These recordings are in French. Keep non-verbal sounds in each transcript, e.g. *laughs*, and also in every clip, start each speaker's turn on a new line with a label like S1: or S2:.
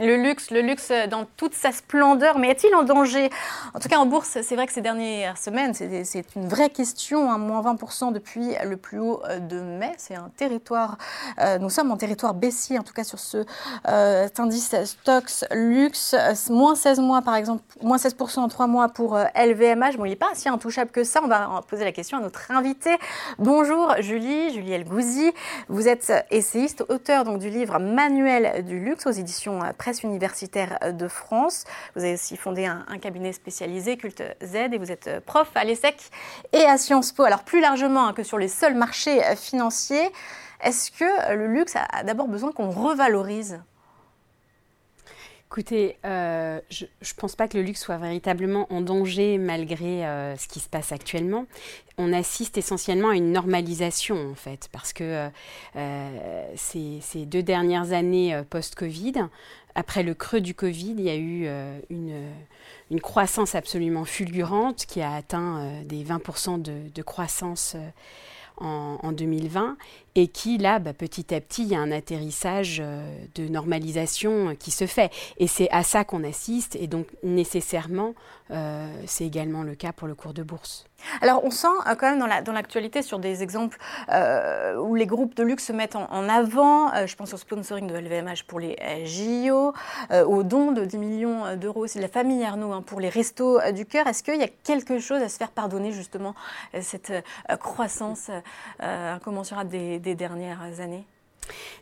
S1: Le luxe, le luxe dans toute sa splendeur, mais est-il en danger? En tout cas, en bourse, c'est vrai que ces dernières semaines, c'est une vraie question. Hein, moins 20% depuis le plus haut euh, de mai. C'est un territoire, euh, nous sommes en territoire baissier, en tout cas sur ce euh, indice stocks luxe. Moins 16 mois, par exemple, moins 16% en 3 mois pour LVMH. Bon, il n'est pas si intouchable que ça. On va poser la question à notre invité. Bonjour Julie, Julie Elgouzi. Vous êtes essayiste, auteur donc, du livre Manuel du luxe aux éditions Presse universitaire de France. Vous avez aussi fondé un, cabinet spécialisé, Culte Z, et vous êtes prof à l'ESSEC et à Sciences Po. Alors plus largement hein, que sur les seuls marchés financiers, est-ce que le luxe a d'abord besoin qu'on revalorise
S2: Écoutez, euh, je ne pense pas que le luxe soit véritablement en danger malgré euh, ce qui se passe actuellement. On assiste essentiellement à une normalisation en fait, parce que euh, ces, deux dernières années post-Covid, après le creux du Covid, il y a eu une, croissance absolument fulgurante qui a atteint des 20% de, de croissance en, 2020 et qui, là, bah, petit à petit, il y a un atterrissage euh, de normalisation qui se fait. Et c'est à ça qu'on assiste, et donc nécessairement, euh, c'est également le cas pour le cours de bourse.
S1: Alors, on sent euh, quand même dans l'actualité sur des exemples où les groupes de luxe se mettent en, avant. je pense au sponsoring de LVMH pour les JO, au don de 10 millions d'euros aussi de la famille Arnaud hein, pour les restos du cœur. Est-ce qu'il y a quelque chose à se faire pardonner, justement, cette croissance incommensurable des dernières années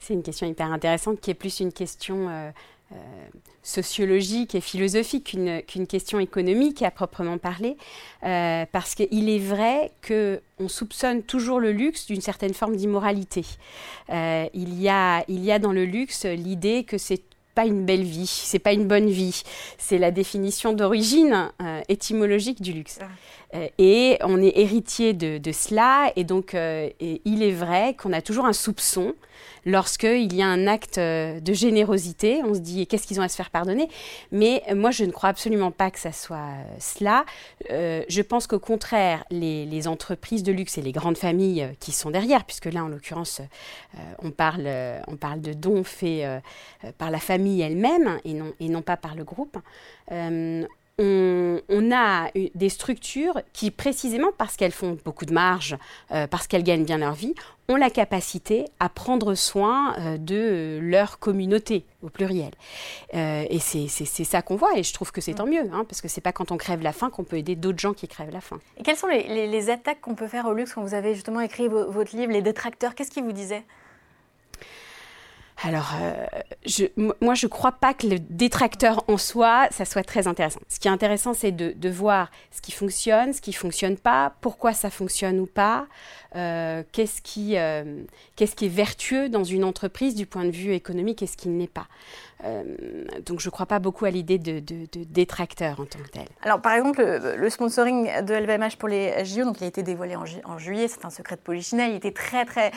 S2: C'est une question hyper intéressante qui est plus une question euh, euh, sociologique et philosophique qu'une question économique à proprement parler, euh, parce qu'il est vrai qu'on soupçonne toujours le luxe d'une certaine forme d'immoralité. il, y a, il y a dans le luxe l'idée que c'est pas une belle vie, c'est pas une bonne vie. C'est la définition d'origine étymologique du luxe. Euh, et on est héritier de, cela, et donc euh, il est vrai qu'on a toujours un soupçon lorsqu'il y a un acte euh, de générosité. On se dit qu'est-ce qu'ils ont à se faire pardonner? Mais moi, je ne crois absolument pas que ça soit cela. je pense qu'au contraire, les, entreprises de luxe et les grandes familles qui sont derrière, puisque là, en l'occurrence, on, parle, on parle de dons faits par la famille elle-même et non, et non pas par le groupe, on, a des structures qui, précisément parce qu'elles font beaucoup de marge, euh, parce qu'elles gagnent bien leur vie, ont la capacité à prendre soin euh, de leur communauté au pluriel. Euh, et c'est ça qu'on voit, et je trouve que c'est tant mieux, hein, parce que c'est pas quand on crève la faim qu'on peut aider d'autres gens qui crèvent la faim.
S1: Et quelles sont les, attaques qu'on peut faire au luxe quand vous avez justement écrit votre livre, les détracteurs Qu'est-ce qu'ils vous disaient
S2: alors, euh, je, moi, je ne crois pas que le détracteur en soi, ça soit très intéressant. Ce qui est intéressant, c'est de, voir ce qui fonctionne, ce qui ne fonctionne pas, pourquoi ça fonctionne ou pas, euh, qu'est-ce qui, euh, qui est vertueux dans une entreprise du point de vue économique et ce qui ne l'est pas. Euh, donc je ne crois pas beaucoup à l'idée de, détracteur en tant que tel.
S1: Alors par exemple, le, sponsoring de LVMH pour les JO, donc il a été dévoilé en, juillet, c'est un secret de polichinelle, il était très très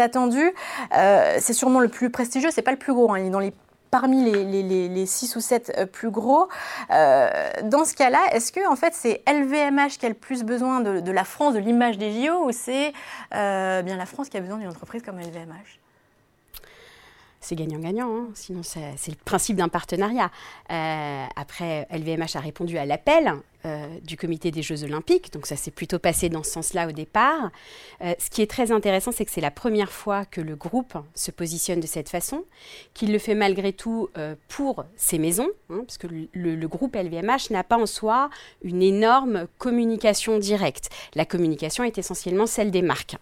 S1: attendu. c'est sûrement le plus prestigieux, c'est pas le plus gros, hein, il est dans les parmi les, les, 6 ou 7 euh, plus gros. Euh, dans ce cas-là, est-ce que en fait c'est LVMH qui a le plus besoin de, la France, de l'image des JO, ou c'est euh, bien la France qui a besoin d'une entreprise comme LVMH
S2: c'est gagnant-gagnant, hein. sinon c'est le principe d'un partenariat. après, LVMH a répondu à l'appel euh, du comité des Jeux olympiques. Donc ça s'est plutôt passé dans ce sens-là au départ. Euh, ce qui est très intéressant, c'est que c'est la première fois que le groupe se positionne de cette façon, qu'il le fait malgré tout euh, pour ses maisons, hein, parce que le, groupe LVMH n'a pas en soi une énorme communication directe. La communication est essentiellement celle des marques.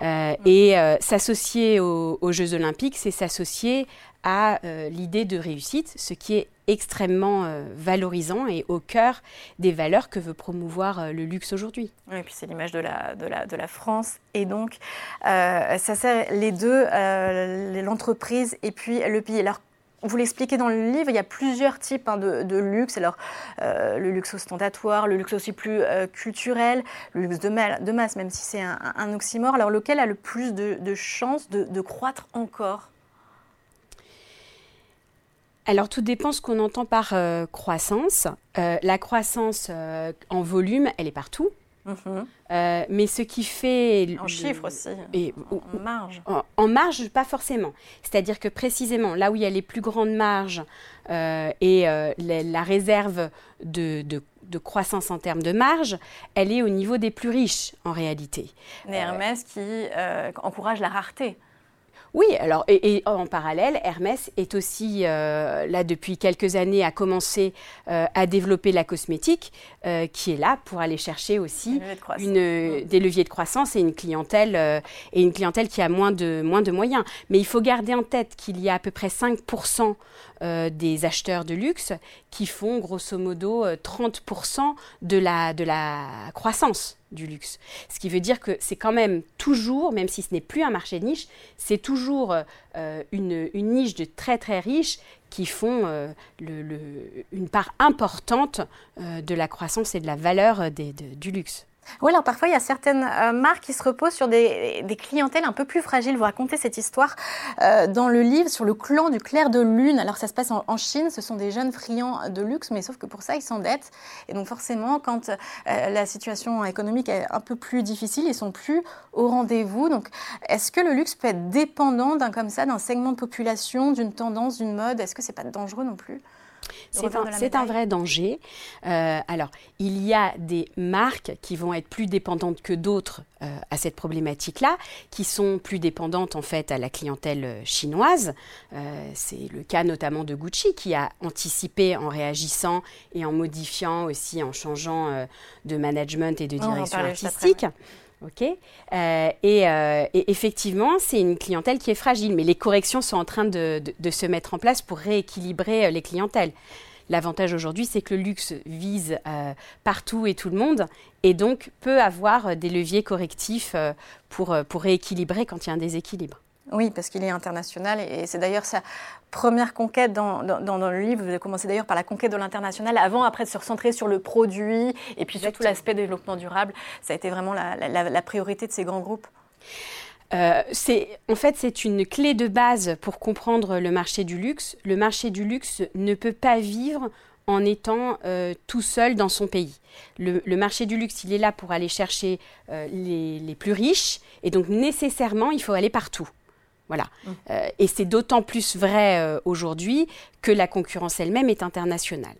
S2: et s'associer aux, Jeux olympiques, c'est s'associer à l'idée de réussite, ce qui est extrêmement euh, valorisant et au cœur des valeurs que veut promouvoir euh, le luxe aujourd'hui.
S1: Oui, et puis c'est l'image de la, de, la, de la France. Et donc, euh, ça sert les deux, l'entreprise et puis le pays. Alors, vous l'expliquez dans le livre, il y a plusieurs types hein, de, luxe. Alors, le luxe ostentatoire, le luxe aussi plus culturel, le luxe de, de, masse, même si c'est un, oxymore. Alors, lequel a le plus de, de chances de, de croître encore?
S2: Alors tout dépend ce qu'on entend par euh, croissance. Euh, la croissance euh, en volume, elle est partout. Mhm. Mais ce qui fait...
S1: En chiffres aussi. Et, en, marge.
S2: En, marge, pas forcément. C'est-à-dire que précisément, là où il y a les plus grandes marges et la, réserve de, de, croissance en termes de marge, elle est au niveau des plus riches en réalité.
S1: Hermès qui encourage la rareté.
S2: Oui, alors et, en parallèle, Hermès est aussi euh, là depuis quelques années a commencé euh, à développer la cosmétique, euh, qui est là pour aller chercher aussi une, des leviers de croissance et une clientèle et une clientèle qui a moins de moins de moyens. Mais il faut garder en tête qu'il y a à peu près 5% des acheteurs de luxe qui font grosso modo 30% de la de la croissance du luxe. Ce qui veut dire que c'est quand même toujours, même si ce n'est plus un marché de niche, c'est toujours euh, une, niche de très très riches qui font euh, une part importante euh, de la croissance et de la valeur du luxe.
S1: Oui, alors parfois, il y a certaines euh, marques qui se reposent sur des, clientèles un peu plus fragiles. Vous racontez cette histoire euh, dans le livre sur le clan du clair de lune. Alors, ça se passe en, Chine. Ce sont des jeunes friands de luxe, mais sauf que pour ça, ils s'endettent. Et donc, forcément, quand euh, la situation économique est un peu plus difficile, ils sont plus au rendez-vous. Donc, est-ce que le luxe peut être dépendant d'un comme ça, d'un segment de population, d'une tendance, d'une mode? Est-ce que c'est pas dangereux non plus?
S2: C'est un, vrai danger. Euh, alors, il y a des marques qui vont être plus dépendantes que d'autres euh, à cette problématique-là, qui sont plus dépendantes en fait à la clientèle euh, chinoise. c'est le cas notamment de Gucci qui a anticipé en réagissant et en modifiant aussi, en changeant de management et de direction artistique. Ok. Euh, euh, et, effectivement, c'est une clientèle qui est fragile, mais les corrections sont en train de, se mettre en place pour rééquilibrer euh, les clientèles. L'avantage aujourd'hui, c'est que le luxe vise partout et tout le monde, et donc peut avoir des leviers correctifs pour, pour rééquilibrer quand il y a un déséquilibre.
S1: Oui, parce qu'il est international et c'est d'ailleurs sa première conquête dans, le livre. Vous avez commencé d'ailleurs par la conquête de l'international avant, après de se recentrer sur le produit et puis surtout l'aspect développement durable. Ça a été vraiment la, priorité de ces grands groupes.
S2: Euh, en fait, c'est une clé de base pour comprendre le marché du luxe. Le marché du luxe ne peut pas vivre en étant euh, tout seul dans son pays. Le, marché du luxe, il est là pour aller chercher euh, les, plus riches, et donc nécessairement, il faut aller partout. Voilà. Mmh. Euh, et c'est d'autant plus vrai euh, aujourd'hui que la concurrence elle-même est internationale.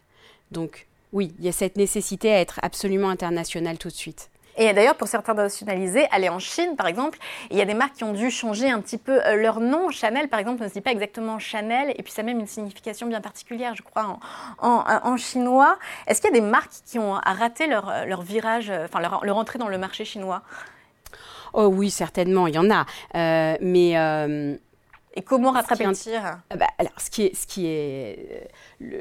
S2: Donc oui, il y a cette nécessité à être absolument internationale tout de suite.
S1: Et d'ailleurs, pour certains nationalisés, aller en Chine, par exemple, il y a des marques qui ont dû changer un petit peu euh, leur nom. Chanel, par exemple, ne se dit pas exactement Chanel, et puis ça a même une signification bien particulière, je crois, en, chinois. Est-ce qu'il y a des marques qui ont raté leur, leur virage, enfin leur, leur entrée dans le marché chinois?
S2: Oh oui, certainement, il y en a. Euh, mais. Euh,
S1: et comment rattraper un tir
S2: bah, Alors, ce qui est, ce qui est,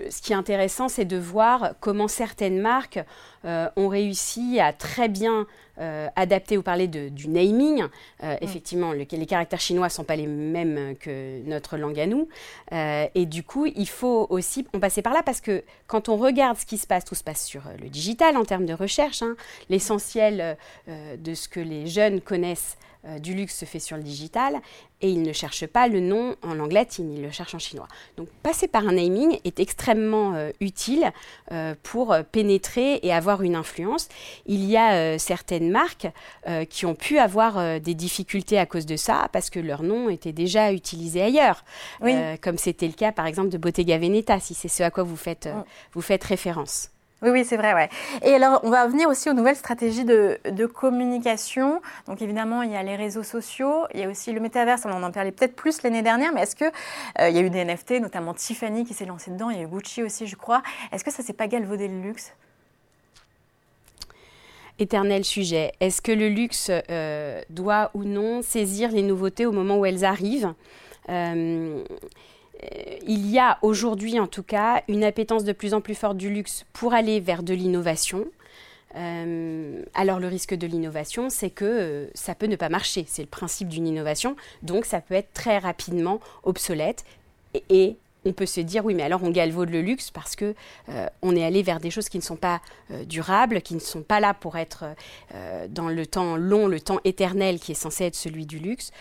S2: ce qui est intéressant, c'est de voir comment certaines marques euh, ont réussi à très bien euh, adapter ou parler de, du naming. Euh, mm. Effectivement, les caractères chinois ne sont pas les mêmes que notre langue à nous. et du coup, il faut aussi en passer par là parce que quand on regarde ce qui se passe, tout se passe sur le digital en termes de recherche. Hein. L'essentiel de ce que les jeunes connaissent euh, du luxe se fait sur le digital et ils ne cherchent pas le nom en langue latine, ils le cherchent en chinois. Donc passer par un naming est extrêmement euh, utile euh, pour pénétrer et avoir une influence. Il y a certaines marques qui ont pu avoir des difficultés à cause de ça parce que leur nom était déjà utilisé ailleurs, comme c'était le cas par exemple de Bottega Veneta, si c'est ce à quoi vous faites, mm. vous faites référence.
S1: Oui, oui, c'est vrai, ouais. Et alors, on va venir aussi aux nouvelles stratégies de, communication. Donc, évidemment, il y a les réseaux sociaux, il y a aussi le métaverse, on en parlait peut-être plus l'année dernière, mais est-ce qu'il euh, il y a eu des NFT, notamment Tiffany qui s'est lancée dedans, il y a eu Gucci aussi, je crois. Est-ce que ça s'est pas galvaudé le luxe?
S2: Éternel sujet. Est-ce que le luxe euh, doit ou non saisir les nouveautés au moment où elles arrivent euh, euh, il y a aujourd'hui en tout cas une appétence de plus en plus forte du luxe pour aller vers de l'innovation. Alors le risque de l'innovation, c'est que ça peut ne pas marcher. C'est le principe d'une innovation. Donc ça peut être très rapidement obsolète et on peut se dire oui, mais alors on galvaude le luxe parce que euh, on est allé vers des choses qui ne sont pas euh, durables, qui ne sont pas là pour être euh, dans le temps long, le temps éternel qui est censé être celui du luxe.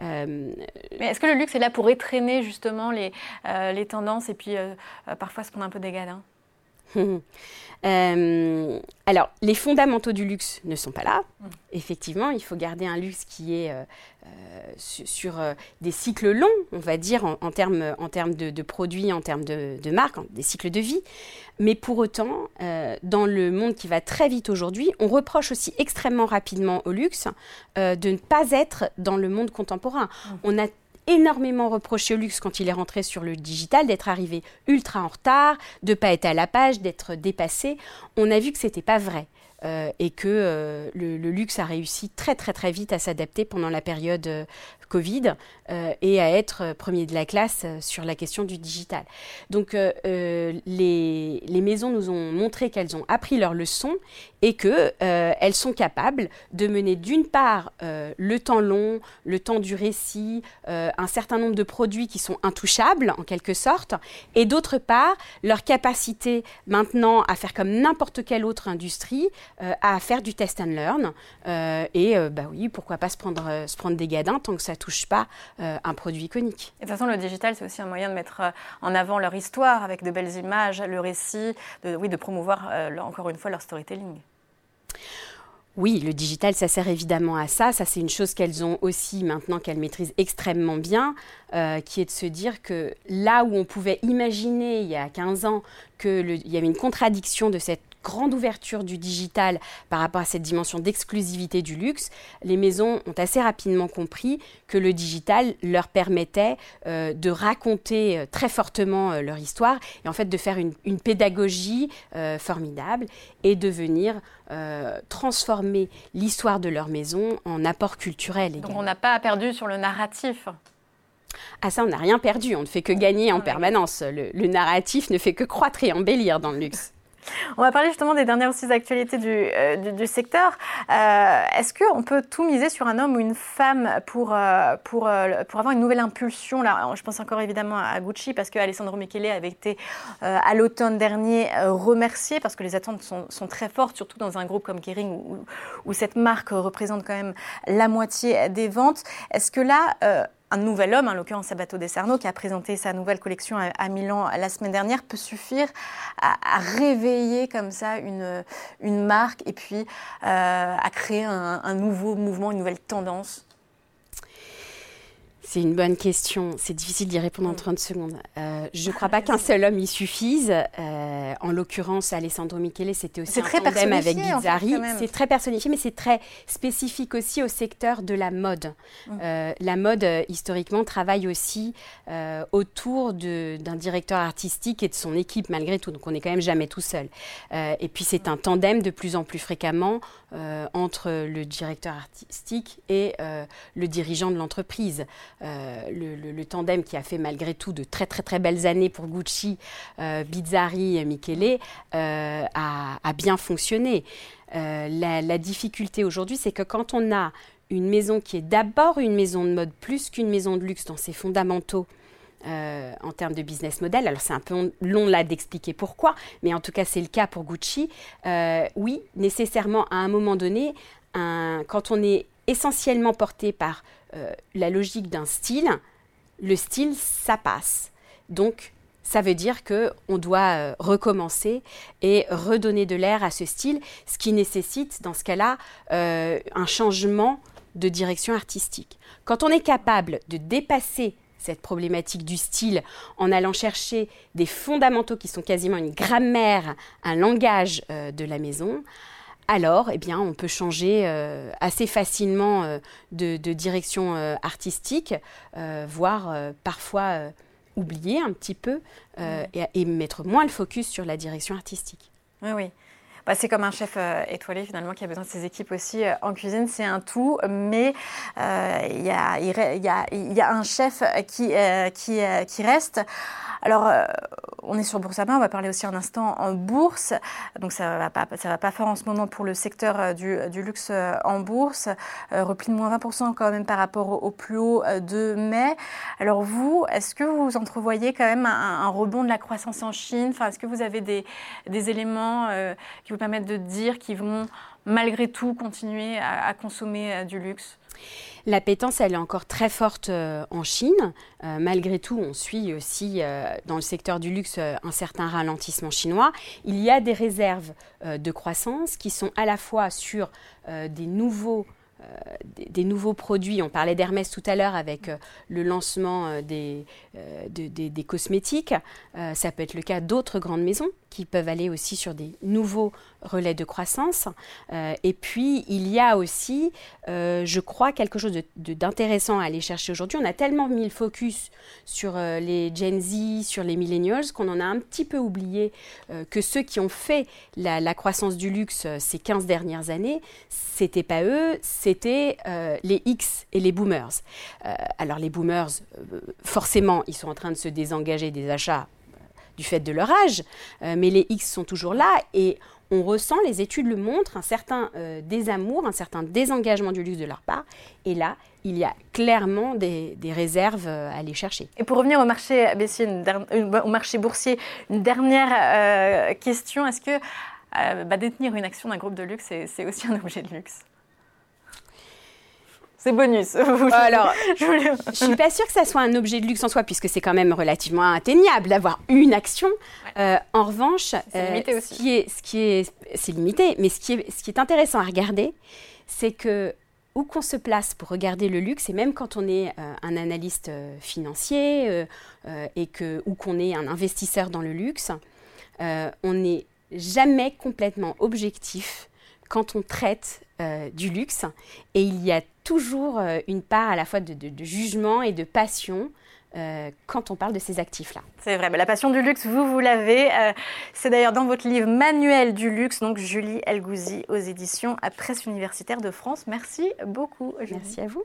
S1: mais est-ce que le luxe est là pour étraîner justement les, tendances et puis parfois se prendre un peu des *laughs*
S2: Euh, alors, les fondamentaux du luxe ne sont pas là. Mm. Effectivement, il faut garder un luxe qui est euh, euh, sur, des cycles longs, on va dire, en, termes, en termes de, produits, en termes de, de marques, des cycles de vie. Mais pour autant, dans le monde qui va très vite aujourd'hui, on reproche aussi extrêmement rapidement au luxe de ne pas être dans le monde contemporain. Mm. On a énormément reproché au luxe quand il est rentré sur le digital, d'être arrivé ultra en retard, de pas être à la page, d'être dépassé. On a vu que c'était pas vrai. Euh, et que euh, le, luxe a réussi très très très vite à s'adapter pendant la période euh, Covid et à être premier de la classe sur la question du digital. Donc les, les, maisons nous ont montré qu'elles ont appris leur leçon et qu'elles elles sont capables de mener d'une part le temps long, le temps du récit, un certain nombre de produits qui sont intouchables en quelque sorte, et d'autre part leur capacité maintenant à faire comme n'importe quelle autre industrie, euh, à faire du test and learn. Euh, et euh, bah oui, pourquoi pas se prendre, se prendre des gadins tant que ça touche pas un produit iconique.
S1: de toute façon, le digital, c'est aussi un moyen de mettre en avant leur histoire avec de belles images, le récit, de, oui, de promouvoir encore une fois leur storytelling.
S2: Oui, le digital, ça sert évidemment à ça. Ça, c'est une chose qu'elles ont aussi maintenant qu'elles maîtrisent extrêmement bien, qui est de se dire que là où on pouvait imaginer il y a 15 ans qu'il y avait une contradiction de cette grande ouverture du digital par rapport à cette dimension d'exclusivité du luxe, les maisons ont assez rapidement compris que le digital leur permettait euh, de raconter euh, très fortement euh, leur histoire et en fait de faire une, pédagogie formidable et de venir transformer l'histoire de leur maison en apport culturel.
S1: Donc on n'a pas perdu sur le narratif
S2: ah ça, on n'a rien perdu, on ne fait que gagner en permanence. le, narratif ne fait que croître et embellir dans le luxe.
S1: On va parler justement des dernières aussi actualités du, euh, secteur. Euh, est-ce qu'on peut tout miser sur un homme ou une femme pour, euh, pour, pour avoir une nouvelle impulsion Là, Je pense encore évidemment à Gucci parce que Alessandro Michele avait été à l'automne dernier remercié parce que les attentes sont, sont, très fortes, surtout dans un groupe comme Kering où, où, cette marque représente quand même la moitié des ventes. Est-ce que là, un nouvel homme, en l'occurrence Sabato De Sarno, qui a présenté sa nouvelle collection à, Milan la semaine dernière, peut suffire à, réveiller comme ça une, marque et puis euh, à créer un nouveau mouvement, une nouvelle tendance
S2: c'est une bonne question. C'est difficile d'y répondre en 30 mm. secondes. Euh, je ne crois pas qu'un seul homme y suffise. Euh, en l'occurrence, Alessandro Michele, c'était aussi un très tandem avec Bizzarri. c'est très personnifié, mais c'est très spécifique aussi au secteur de la mode. Mm. Euh, la mode, historiquement, travaille aussi autour d'un directeur artistique et de son équipe, malgré tout. Donc, on n'est quand même jamais tout seul. et puis, c'est un tandem de plus en plus fréquemment entre le directeur artistique et le dirigeant de l'entreprise. Euh, le, tandem qui a fait malgré tout de très très belles années pour Gucci, euh, Bizzarri et Michele, euh, a, bien fonctionné. La, difficulté aujourd'hui, c'est que quand on a une maison qui est d'abord une maison de mode plus qu'une maison de luxe dans ses fondamentaux, en termes de business model. Alors c'est un peu long là d'expliquer pourquoi, mais en tout cas c'est le cas pour Gucci. oui, nécessairement à un moment donné, quand on est essentiellement porté par euh, la logique d'un style, le style, ça passe. Donc, ça veut dire qu'on doit euh, recommencer et redonner de l'air à ce style, ce qui nécessite, dans ce cas-là, euh, un changement de direction artistique. Quand on est capable de dépasser cette problématique du style en allant chercher des fondamentaux qui sont quasiment une grammaire, un langage de la maison, alors eh bien, on peut changer euh, assez facilement euh, de, direction euh, artistique, voire parfois oublier un petit peu et, mettre moins le focus sur la direction artistique.
S1: Oui, oui. Bah, c'est comme un chef étoilé finalement qui a besoin de ses équipes aussi en cuisine, c'est un tout, mais il y, a, un chef qui, reste. Alors, euh, on est sur Boursorama, on va parler aussi un instant en bourse. Donc, ça ne va, pas, va pas faire en ce moment pour le secteur euh, du, luxe euh, en bourse. repli de moins 20% quand même par rapport au, plus haut de mai. Alors, vous, est-ce que vous entrevoyez quand même un, rebond de la croissance en Chine? Enfin, Est-ce que vous avez des, éléments qui permettre de dire qu'ils vont malgré tout continuer à, consommer du luxe?
S2: L'appétence, elle est encore très forte en Chine. malgré tout, on suit aussi dans le secteur du luxe un certain ralentissement chinois. Il y a des réserves de croissance qui sont à la fois sur des nouveaux des, nouveaux produits. On parlait d'Hermès tout à l'heure avec euh, le lancement euh, des, euh, des, cosmétiques. ça peut être le cas d'autres grandes maisons qui peuvent aller aussi sur des nouveaux relais de croissance. et puis, il y a aussi, je crois, quelque chose d'intéressant à aller chercher aujourd'hui. On a tellement mis le focus sur les Gen Z, sur les millennials, qu'on en a un petit peu oublié que ceux qui ont fait la, la croissance du luxe ces 15 dernières années, c'était pas eux, c'était euh, les X et les boomers. Euh, alors les boomers, euh, forcément, ils sont en train de se désengager des achats du fait de leur âge, mais les X sont toujours là et on ressent, les études le montrent, un certain désamour, un certain désengagement du luxe de leur part. Et là, il y a clairement des, réserves à aller chercher.
S1: Et pour revenir au marché, boursier, une dernière question. Est-ce que bah, détenir une action d'un groupe de luxe, c'est aussi un objet de luxe? C'est bonus. *laughs*
S2: Alors, *laughs* je ne suis pas sûre que ça soit un objet de luxe en soi, puisque c'est quand même relativement atteignable d'avoir une action. Euh, en revanche,
S1: c'est
S2: euh, Ce qui est, ce qui est, c'est limité, mais ce qui est, ce qui est intéressant à regarder, c'est que où qu'on se place pour regarder le luxe, et même quand on est euh, un analyste financier et que, ou qu'on est un investisseur dans le luxe, on n'est jamais complètement objectif quand on traite du luxe. Et il y a toujours euh, une part à la fois de, jugement et de passion euh, quand on parle de ces actifs-là.
S1: C'est vrai, mais la passion du luxe, vous, vous l'avez. Euh, c'est d'ailleurs dans votre livre Manuel du luxe, donc Julie Elgouzi aux éditions à Presse universitaire de France. Merci beaucoup.
S2: Merci à vous.